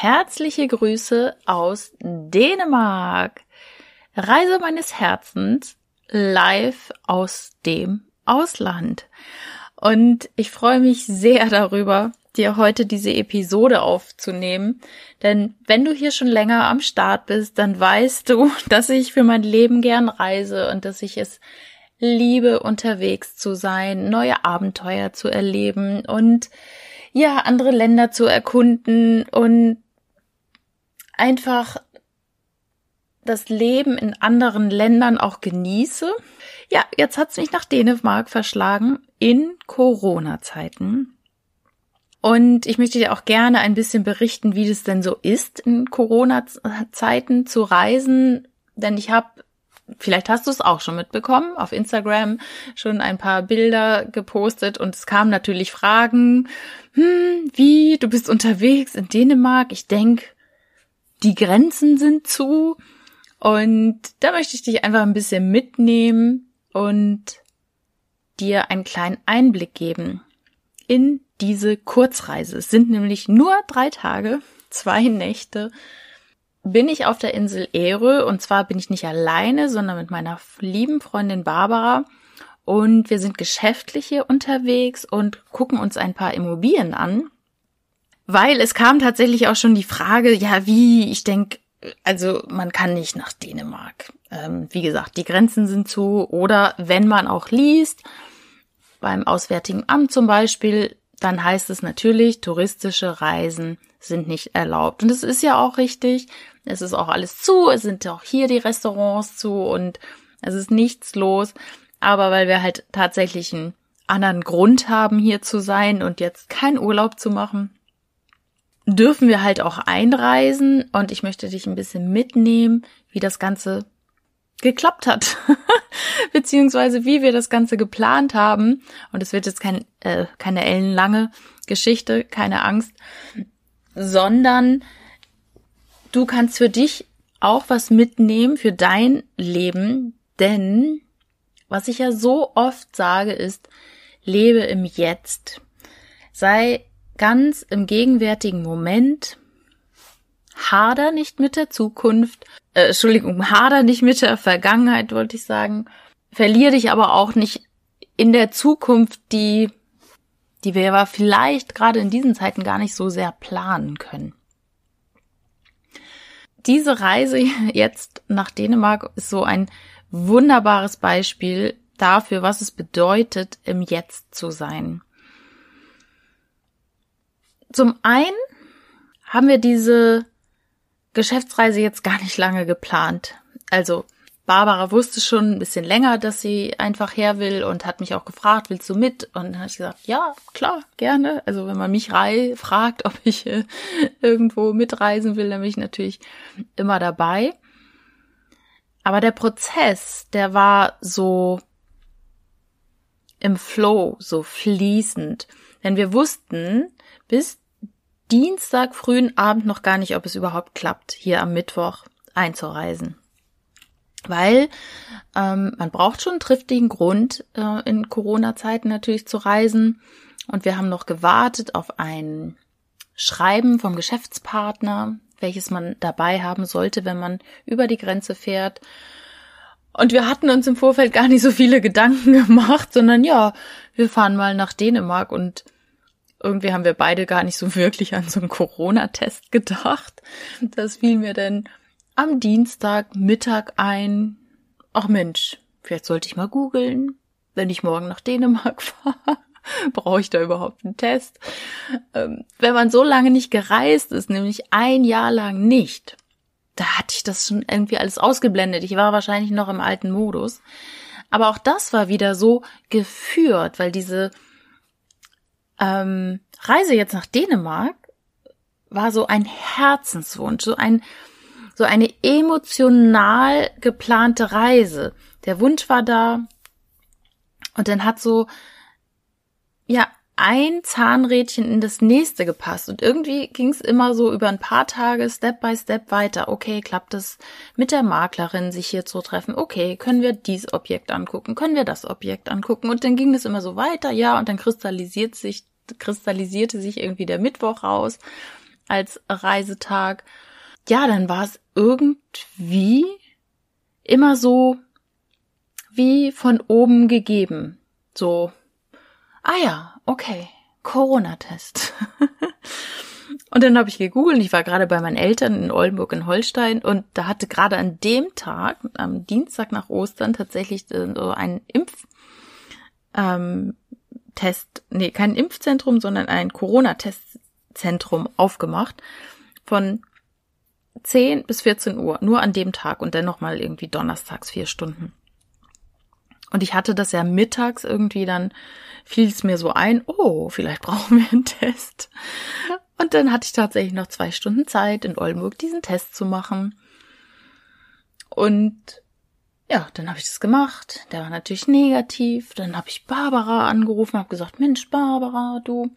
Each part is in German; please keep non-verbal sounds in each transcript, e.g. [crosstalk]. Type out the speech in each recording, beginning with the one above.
Herzliche Grüße aus Dänemark. Reise meines Herzens live aus dem Ausland. Und ich freue mich sehr darüber, dir heute diese Episode aufzunehmen. Denn wenn du hier schon länger am Start bist, dann weißt du, [laughs] dass ich für mein Leben gern reise und dass ich es liebe, unterwegs zu sein, neue Abenteuer zu erleben und ja, andere Länder zu erkunden und einfach das Leben in anderen Ländern auch genieße. Ja, jetzt hat's mich nach Dänemark verschlagen in Corona-Zeiten. Und ich möchte dir auch gerne ein bisschen berichten, wie das denn so ist, in Corona-Zeiten zu reisen. Denn ich habe, vielleicht hast du es auch schon mitbekommen, auf Instagram schon ein paar Bilder gepostet und es kamen natürlich Fragen, hm, wie, du bist unterwegs in Dänemark. Ich denk, die Grenzen sind zu. Und da möchte ich dich einfach ein bisschen mitnehmen und dir einen kleinen Einblick geben in diese Kurzreise. Es sind nämlich nur drei Tage, [laughs] zwei Nächte. Bin ich auf der Insel Ere und zwar bin ich nicht alleine, sondern mit meiner lieben Freundin Barbara und wir sind geschäftlich hier unterwegs und gucken uns ein paar Immobilien an, weil es kam tatsächlich auch schon die Frage, ja, wie, ich denke, also man kann nicht nach Dänemark. Ähm, wie gesagt, die Grenzen sind zu. Oder wenn man auch liest, beim Auswärtigen Amt zum Beispiel, dann heißt es natürlich, touristische Reisen sind nicht erlaubt. Und es ist ja auch richtig. Es ist auch alles zu. Es sind auch hier die Restaurants zu und es ist nichts los. Aber weil wir halt tatsächlich einen anderen Grund haben, hier zu sein und jetzt keinen Urlaub zu machen, dürfen wir halt auch einreisen und ich möchte dich ein bisschen mitnehmen, wie das Ganze geklappt hat, [laughs] beziehungsweise wie wir das Ganze geplant haben. Und es wird jetzt kein, äh, keine ellenlange Geschichte, keine Angst, sondern du kannst für dich auch was mitnehmen für dein Leben, denn was ich ja so oft sage ist, lebe im Jetzt. Sei ganz im gegenwärtigen Moment. Hader nicht mit der Zukunft, äh, Entschuldigung, hader nicht mit der Vergangenheit, wollte ich sagen. Verlier dich aber auch nicht in der Zukunft, die, die wir aber vielleicht gerade in diesen Zeiten gar nicht so sehr planen können. Diese Reise [laughs] jetzt nach Dänemark ist so ein wunderbares Beispiel dafür, was es bedeutet, im Jetzt zu sein. Zum einen haben wir diese Geschäftsreise jetzt gar nicht lange geplant. Also Barbara wusste schon ein bisschen länger, dass sie einfach her will und hat mich auch gefragt, willst du mit? Und dann habe ich gesagt, ja, klar, gerne. Also wenn man mich fragt, [laughs] ob ich äh, irgendwo mitreisen will, dann bin ich natürlich immer dabei. Aber der Prozess, der war so im Flow, so fließend. Denn wir wussten, bis Dienstag frühen Abend noch gar nicht, ob es überhaupt klappt, hier am Mittwoch einzureisen. Weil ähm, man braucht schon einen triftigen Grund, äh, in Corona-Zeiten natürlich zu reisen. Und wir haben noch gewartet auf ein Schreiben vom Geschäftspartner, welches man dabei haben sollte, wenn man über die Grenze fährt. Und wir hatten uns im Vorfeld gar nicht so viele [laughs] Gedanken gemacht, sondern ja, wir fahren mal nach Dänemark und irgendwie haben wir beide gar nicht so wirklich an so einen Corona-Test gedacht. Das fiel mir denn am Dienstag Mittag ein. Ach Mensch, vielleicht sollte ich mal googeln, wenn ich morgen nach Dänemark [laughs] fahre. Brauche ich da überhaupt einen Test? Ähm, wenn man so lange nicht gereist ist, nämlich ein Jahr lang nicht, da hatte ich das schon irgendwie alles ausgeblendet. Ich war wahrscheinlich noch im alten Modus. Aber auch das war wieder so geführt, weil diese ähm, Reise jetzt nach Dänemark war so ein Herzenswunsch, so ein so eine emotional geplante Reise. Der Wunsch war da und dann hat so ja ein Zahnrädchen in das nächste gepasst und irgendwie ging es immer so über ein paar Tage Step by Step weiter. Okay, klappt es mit der Maklerin, sich hier zu treffen? Okay, können wir dieses Objekt angucken? Können wir das Objekt angucken? Und dann ging es immer so weiter, ja, und dann kristallisiert sich kristallisierte sich irgendwie der Mittwoch raus als Reisetag. Ja, dann war es irgendwie immer so wie von oben gegeben. So, ah ja, okay, Corona-Test. [laughs] und dann habe ich gegoogelt. Ich war gerade bei meinen Eltern in Oldenburg in Holstein und da hatte gerade an dem Tag, am Dienstag nach Ostern, tatsächlich äh, so ein Impf ähm, Test, nee, kein Impfzentrum, sondern ein Corona-Testzentrum aufgemacht von 10 bis 14 Uhr, nur an dem Tag und dann nochmal irgendwie donnerstags vier Stunden. Und ich hatte das ja mittags irgendwie, dann fiel es mir so ein, oh, vielleicht [laughs] brauchen wir einen Test. Und dann hatte ich tatsächlich noch zwei Stunden Zeit, in Oldenburg diesen Test zu machen. Und ja, dann habe ich das gemacht. Der war natürlich negativ. Dann habe ich Barbara angerufen, habe gesagt, Mensch, Barbara, du,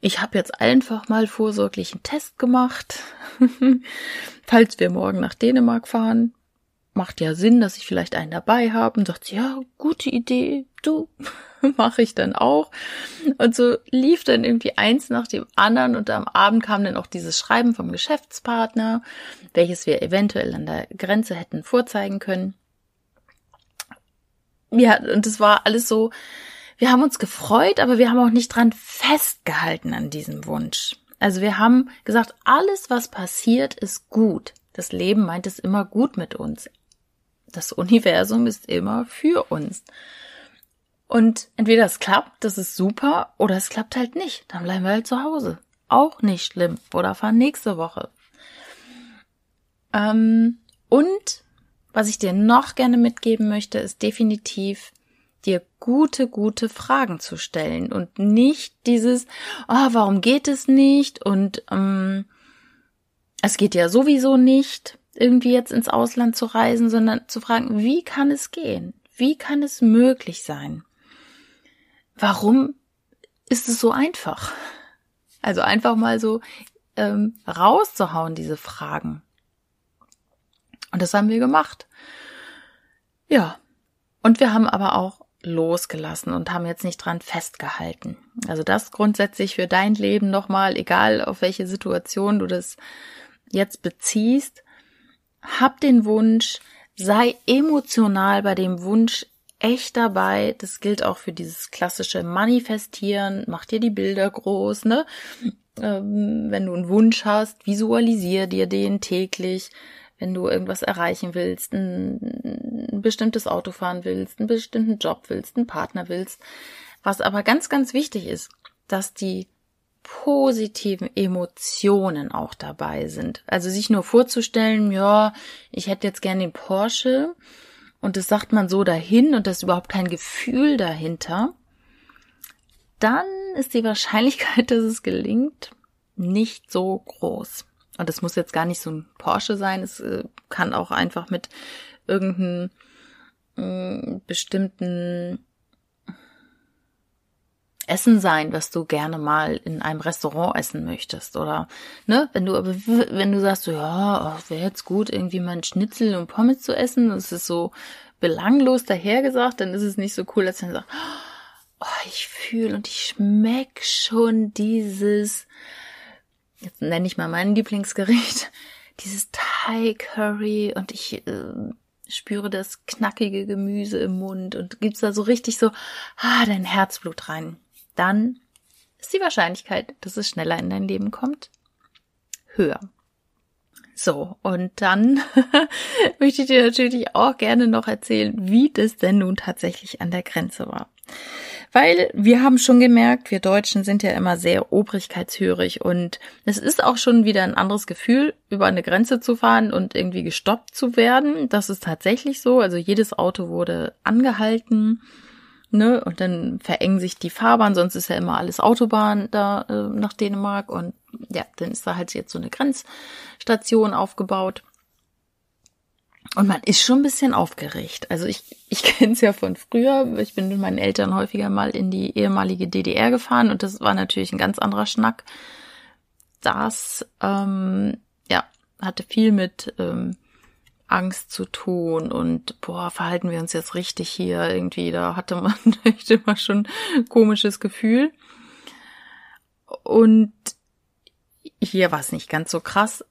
ich habe jetzt einfach mal vorsorglich einen Test gemacht. [laughs] Falls wir morgen nach Dänemark fahren, macht ja Sinn, dass ich vielleicht einen dabei habe. Und sagt ja, gute Idee, du, [laughs] mache ich dann auch. Und so lief dann irgendwie eins nach dem anderen und am Abend kam dann auch dieses Schreiben vom Geschäftspartner, welches wir eventuell an der Grenze hätten vorzeigen können. Ja, und es war alles so, wir haben uns gefreut, aber wir haben auch nicht dran festgehalten an diesem Wunsch. Also wir haben gesagt, alles, was passiert, ist gut. Das Leben meint es immer gut mit uns. Das Universum ist immer für uns. Und entweder es klappt, das ist super, oder es klappt halt nicht. Dann bleiben wir halt zu Hause. Auch nicht schlimm. Oder fahren nächste Woche. Ähm, und was ich dir noch gerne mitgeben möchte, ist definitiv dir gute, gute Fragen zu stellen und nicht dieses, oh, warum geht es nicht und ähm, es geht ja sowieso nicht, irgendwie jetzt ins Ausland zu reisen, sondern zu fragen, wie kann es gehen? Wie kann es möglich sein? Warum ist es so einfach? Also einfach mal so ähm, rauszuhauen, diese Fragen. Und das haben wir gemacht. Ja. Und wir haben aber auch losgelassen und haben jetzt nicht dran festgehalten. Also das grundsätzlich für dein Leben nochmal, egal auf welche Situation du das jetzt beziehst, hab den Wunsch, sei emotional bei dem Wunsch echt dabei. Das gilt auch für dieses klassische Manifestieren. Mach dir die Bilder groß, ne? Ähm, wenn du einen Wunsch hast, visualisier dir den täglich wenn du irgendwas erreichen willst, ein, ein bestimmtes Auto fahren willst, einen bestimmten Job willst, einen Partner willst. Was aber ganz, ganz wichtig ist, dass die positiven Emotionen auch dabei sind. Also sich nur vorzustellen, ja, ich hätte jetzt gern den Porsche und das sagt man so dahin und das ist überhaupt kein Gefühl dahinter, dann ist die Wahrscheinlichkeit, [laughs] dass es gelingt, nicht so groß. Und das muss jetzt gar nicht so ein Porsche sein, es äh, kann auch einfach mit irgendeinem äh, bestimmten Essen sein, was du gerne mal in einem Restaurant essen möchtest oder ne, wenn du aber wenn du sagst, so, ja, oh, wäre jetzt gut irgendwie mal ein Schnitzel und Pommes zu essen, das ist so belanglos dahergesagt, dann ist es nicht so cool, als wenn du sagst, oh, ich fühle und ich schmeck schon dieses jetzt nenne ich mal mein Lieblingsgericht, [laughs] dieses Thai Curry und ich äh, spüre das knackige Gemüse im Mund und gibt's da so richtig so, ah, dein Herzblut rein. Dann ist die Wahrscheinlichkeit, dass es schneller in dein Leben kommt, höher. So, und dann [laughs] möchte ich dir natürlich auch gerne noch erzählen, wie das denn nun tatsächlich an der Grenze war. Weil wir haben schon gemerkt, wir Deutschen sind ja immer sehr obrigkeitshörig und es ist auch schon wieder ein anderes Gefühl, über eine Grenze zu fahren und irgendwie gestoppt zu werden. Das ist tatsächlich so. Also jedes Auto wurde angehalten. Ne, und dann verengen sich die Fahrbahn, sonst ist ja immer alles Autobahn da äh, nach Dänemark und ja, dann ist da halt jetzt so eine Grenzstation aufgebaut. Und man ist schon ein bisschen aufgeregt. Also ich, ich [laughs] kenne es ja von früher. Ich bin mit meinen Eltern häufiger mal in die ehemalige DDR gefahren und das war natürlich ein ganz anderer Schnack. Das, ähm, ja, hatte viel mit ähm, Angst zu tun und boah, verhalten wir uns jetzt richtig hier irgendwie. Da hatte man [laughs] echt immer schon ein komisches Gefühl. Und hier war es nicht ganz so krass.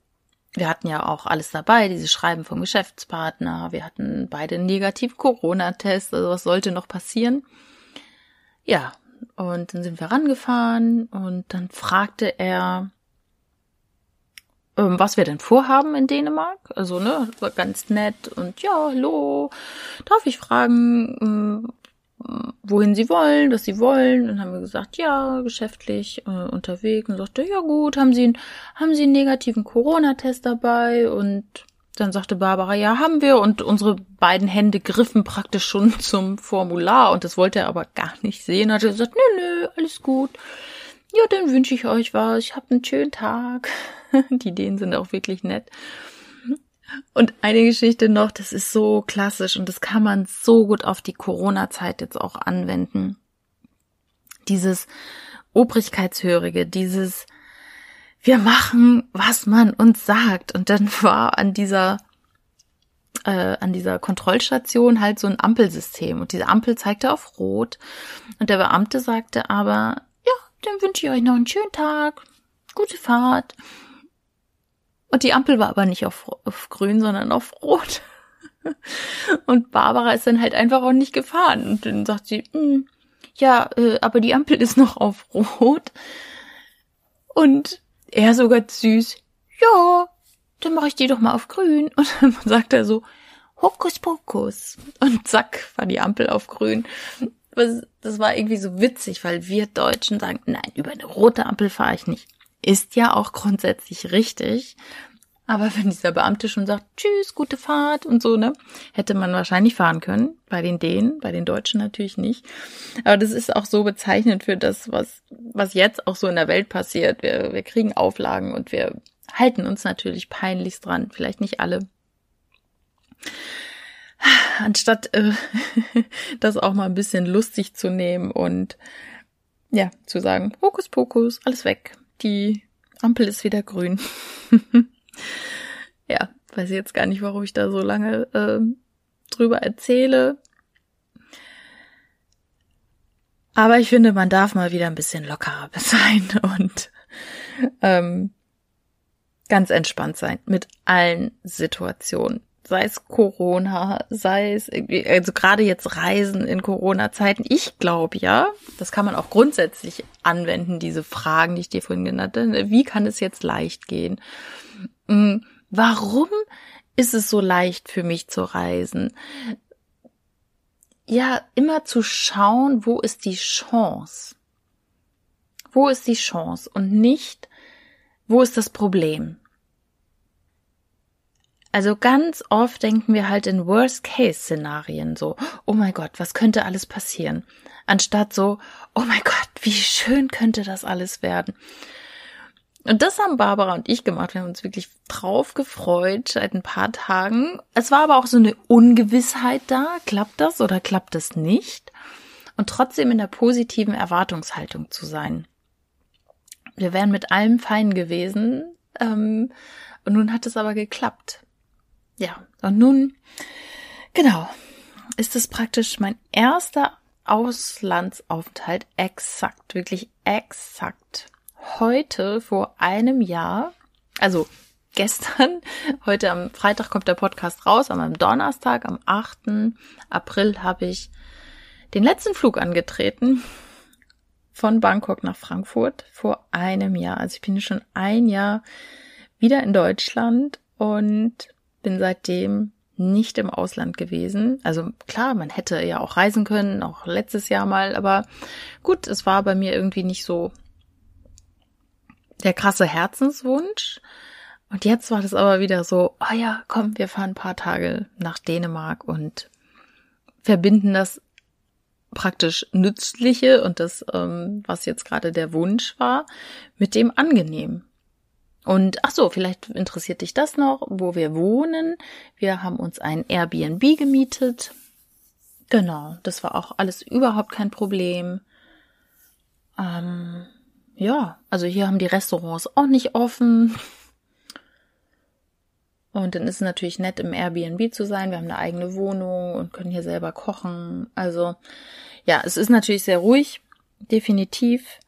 Wir hatten ja auch alles dabei, diese Schreiben vom Geschäftspartner. Wir hatten beide einen negativen Corona-Test. Also was sollte noch passieren? Ja, und dann sind wir rangefahren und dann fragte er, was wir denn vorhaben in Dänemark. Also, ne, war ganz nett und ja, hallo, darf ich fragen, ähm, wohin sie wollen, was sie wollen. Dann haben wir gesagt, ja, geschäftlich äh, unterwegs. Und sagte, ja gut, haben sie, haben sie einen negativen Corona-Test dabei? Und dann sagte Barbara, ja, haben wir. Und unsere beiden Hände griffen praktisch schon [laughs] zum Formular. Und das wollte er aber gar nicht sehen. Hat er gesagt, nö, nö, alles gut. Ja, dann wünsche ich euch was. Ich hab einen schönen Tag. [laughs] Die Ideen sind auch wirklich nett. Und eine Geschichte noch, das ist so klassisch und das kann man so gut auf die Corona-Zeit jetzt auch anwenden. Dieses Obrigkeitshörige, dieses wir machen, was man uns sagt. Und dann [laughs] war an dieser äh, an dieser Kontrollstation halt so ein Ampelsystem und diese Ampel zeigte auf Rot und der Beamte sagte aber, dann wünsche ich euch noch einen schönen Tag, gute Fahrt. Und die Ampel war aber nicht auf, auf grün, sondern auf rot. [laughs] Und Barbara ist dann halt einfach auch nicht gefahren. Und dann sagt sie, hm, ja, äh, aber die Ampel ist noch auf rot. Und er sogar süß, ja, dann mache ich die doch mal auf grün. [laughs] Und dann sagt er so, Hokus Pokus. Und zack, war die Ampel auf grün. Das war irgendwie so witzig, weil wir Deutschen sagen, nein, über eine rote Ampel fahre ich nicht. Ist ja auch grundsätzlich richtig. Aber wenn dieser Beamte schon sagt, tschüss, gute Fahrt und so, ne, hätte man wahrscheinlich fahren können. Bei den Dänen, bei den Deutschen natürlich nicht. Aber das ist auch so bezeichnend für das, was, was jetzt auch so in der Welt passiert. Wir, wir kriegen Auflagen und wir halten uns natürlich peinlichst dran. Vielleicht nicht alle. Anstatt äh, [laughs] das auch mal ein bisschen lustig zu nehmen und ja, zu sagen, Hokus Pokus, alles weg die Ampel ist wieder grün. [laughs] ja, weiß jetzt gar nicht, warum ich da so lange äh, drüber erzähle. Aber ich finde, man darf mal wieder ein bisschen lockerer [laughs] sein und ähm, ganz entspannt sein mit allen Situationen sei es Corona, sei es, also gerade jetzt Reisen in Corona-Zeiten. Ich glaube ja, das kann man auch grundsätzlich anwenden, diese Fragen, die ich dir vorhin genannt habe. Wie kann es jetzt leicht gehen? Hm, warum ist es so leicht für mich zu reisen? Ja, immer zu schauen, wo ist die Chance? Wo ist die Chance und nicht, wo ist das Problem? Also ganz oft denken wir halt in Worst-Case-Szenarien so, oh mein Gott, was könnte alles passieren? Anstatt so, oh mein Gott, wie schön könnte das alles werden? Und das haben Barbara und ich gemacht. Wir haben uns wirklich drauf gefreut seit ein paar Tagen. Es war aber auch so eine Ungewissheit da. Klappt das oder klappt es nicht? Und trotzdem in der positiven Erwartungshaltung zu sein. Wir wären mit allem fein gewesen. Ähm, und nun hat es aber geklappt. Ja, und nun, genau, ist es praktisch mein erster Auslandsaufenthalt exakt, wirklich exakt. Heute vor einem Jahr, also gestern, [laughs] heute am Freitag kommt der Podcast raus, am Donnerstag, am 8. April habe ich den letzten Flug angetreten von Bangkok nach Frankfurt vor einem Jahr. Also ich bin schon ein Jahr wieder in Deutschland und bin seitdem nicht im Ausland gewesen. Also klar, man hätte ja auch reisen können, auch letztes Jahr mal, aber gut, es war bei mir irgendwie nicht so der krasse Herzenswunsch. Und jetzt war das aber wieder so, oh ja, komm, wir fahren ein paar Tage nach Dänemark und verbinden das praktisch Nützliche und das, ähm, was jetzt gerade der Wunsch war, mit dem Angenehm. Und ach so, vielleicht interessiert dich das noch, wo wir wohnen. Wir haben uns ein Airbnb gemietet. Genau, das war auch alles überhaupt kein Problem. Ähm, ja, also hier haben die Restaurants auch nicht offen. Und dann ist es natürlich nett, im Airbnb zu sein. Wir haben eine eigene Wohnung und können hier selber kochen. Also ja, es ist natürlich sehr ruhig, definitiv.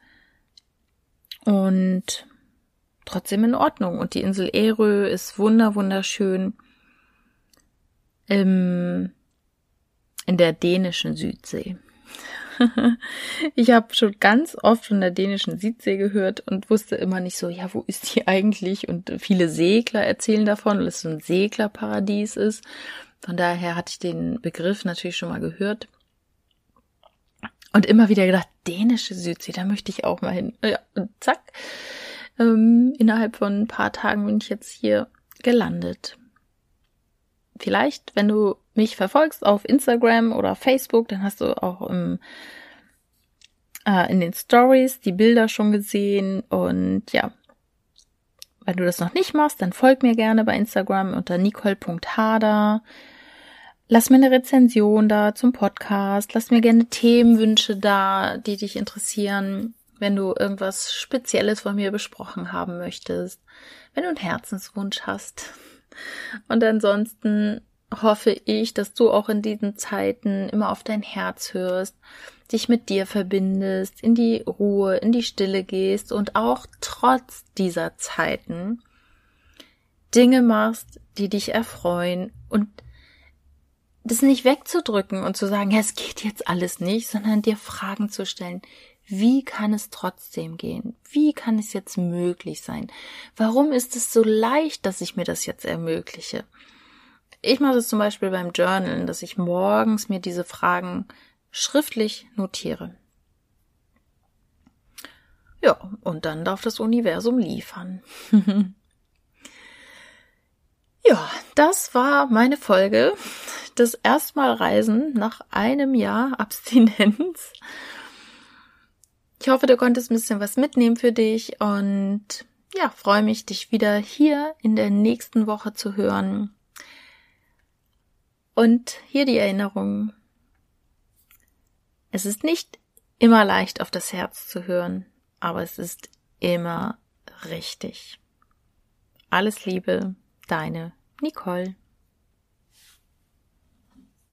Und trotzdem in Ordnung. Und die Insel Erö ist wunder wunderschön. Im, in der dänischen Südsee. [laughs] ich habe schon ganz oft von der dänischen Südsee gehört und wusste immer nicht so, ja, wo ist die eigentlich? Und viele Segler erzählen davon, weil es so ein Seglerparadies ist. Von daher hatte ich den Begriff natürlich schon mal gehört. Und immer wieder gedacht, dänische Südsee, da möchte ich auch mal hin. Ja, und zack. Ähm, innerhalb von ein paar Tagen bin ich jetzt hier gelandet. Vielleicht, wenn du mich verfolgst auf Instagram oder Facebook, dann hast du auch im, äh, in den Stories die Bilder schon gesehen. Und ja, wenn du das noch nicht machst, dann folg mir gerne bei Instagram unter nicole.hader. Lass mir eine Rezension da zum Podcast. Lass mir gerne Themenwünsche da, die dich interessieren. Wenn du irgendwas Spezielles von mir besprochen haben möchtest. Wenn du einen Herzenswunsch hast. Und ansonsten hoffe ich, dass du auch in diesen Zeiten immer auf dein Herz hörst, dich mit dir verbindest, in die Ruhe, in die Stille gehst und auch trotz dieser Zeiten Dinge machst, die dich erfreuen und das nicht wegzudrücken und zu sagen, ja, es geht jetzt alles nicht, sondern dir Fragen zu stellen. Wie kann es trotzdem gehen? Wie kann es jetzt möglich sein? Warum ist es so leicht, dass ich mir das jetzt ermögliche? Ich mache es zum Beispiel beim Journalen, dass ich morgens mir diese Fragen schriftlich notiere. Ja, und dann darf das Universum liefern. [laughs] ja, das war meine Folge das erstmal Reisen nach einem Jahr Abstinenz. Ich hoffe, du konntest ein bisschen was mitnehmen für dich und ja, freue mich, dich wieder hier in der nächsten Woche zu hören. Und hier die Erinnerung. Es ist nicht immer leicht auf das Herz zu hören, aber es ist immer richtig. Alles Liebe, deine Nicole.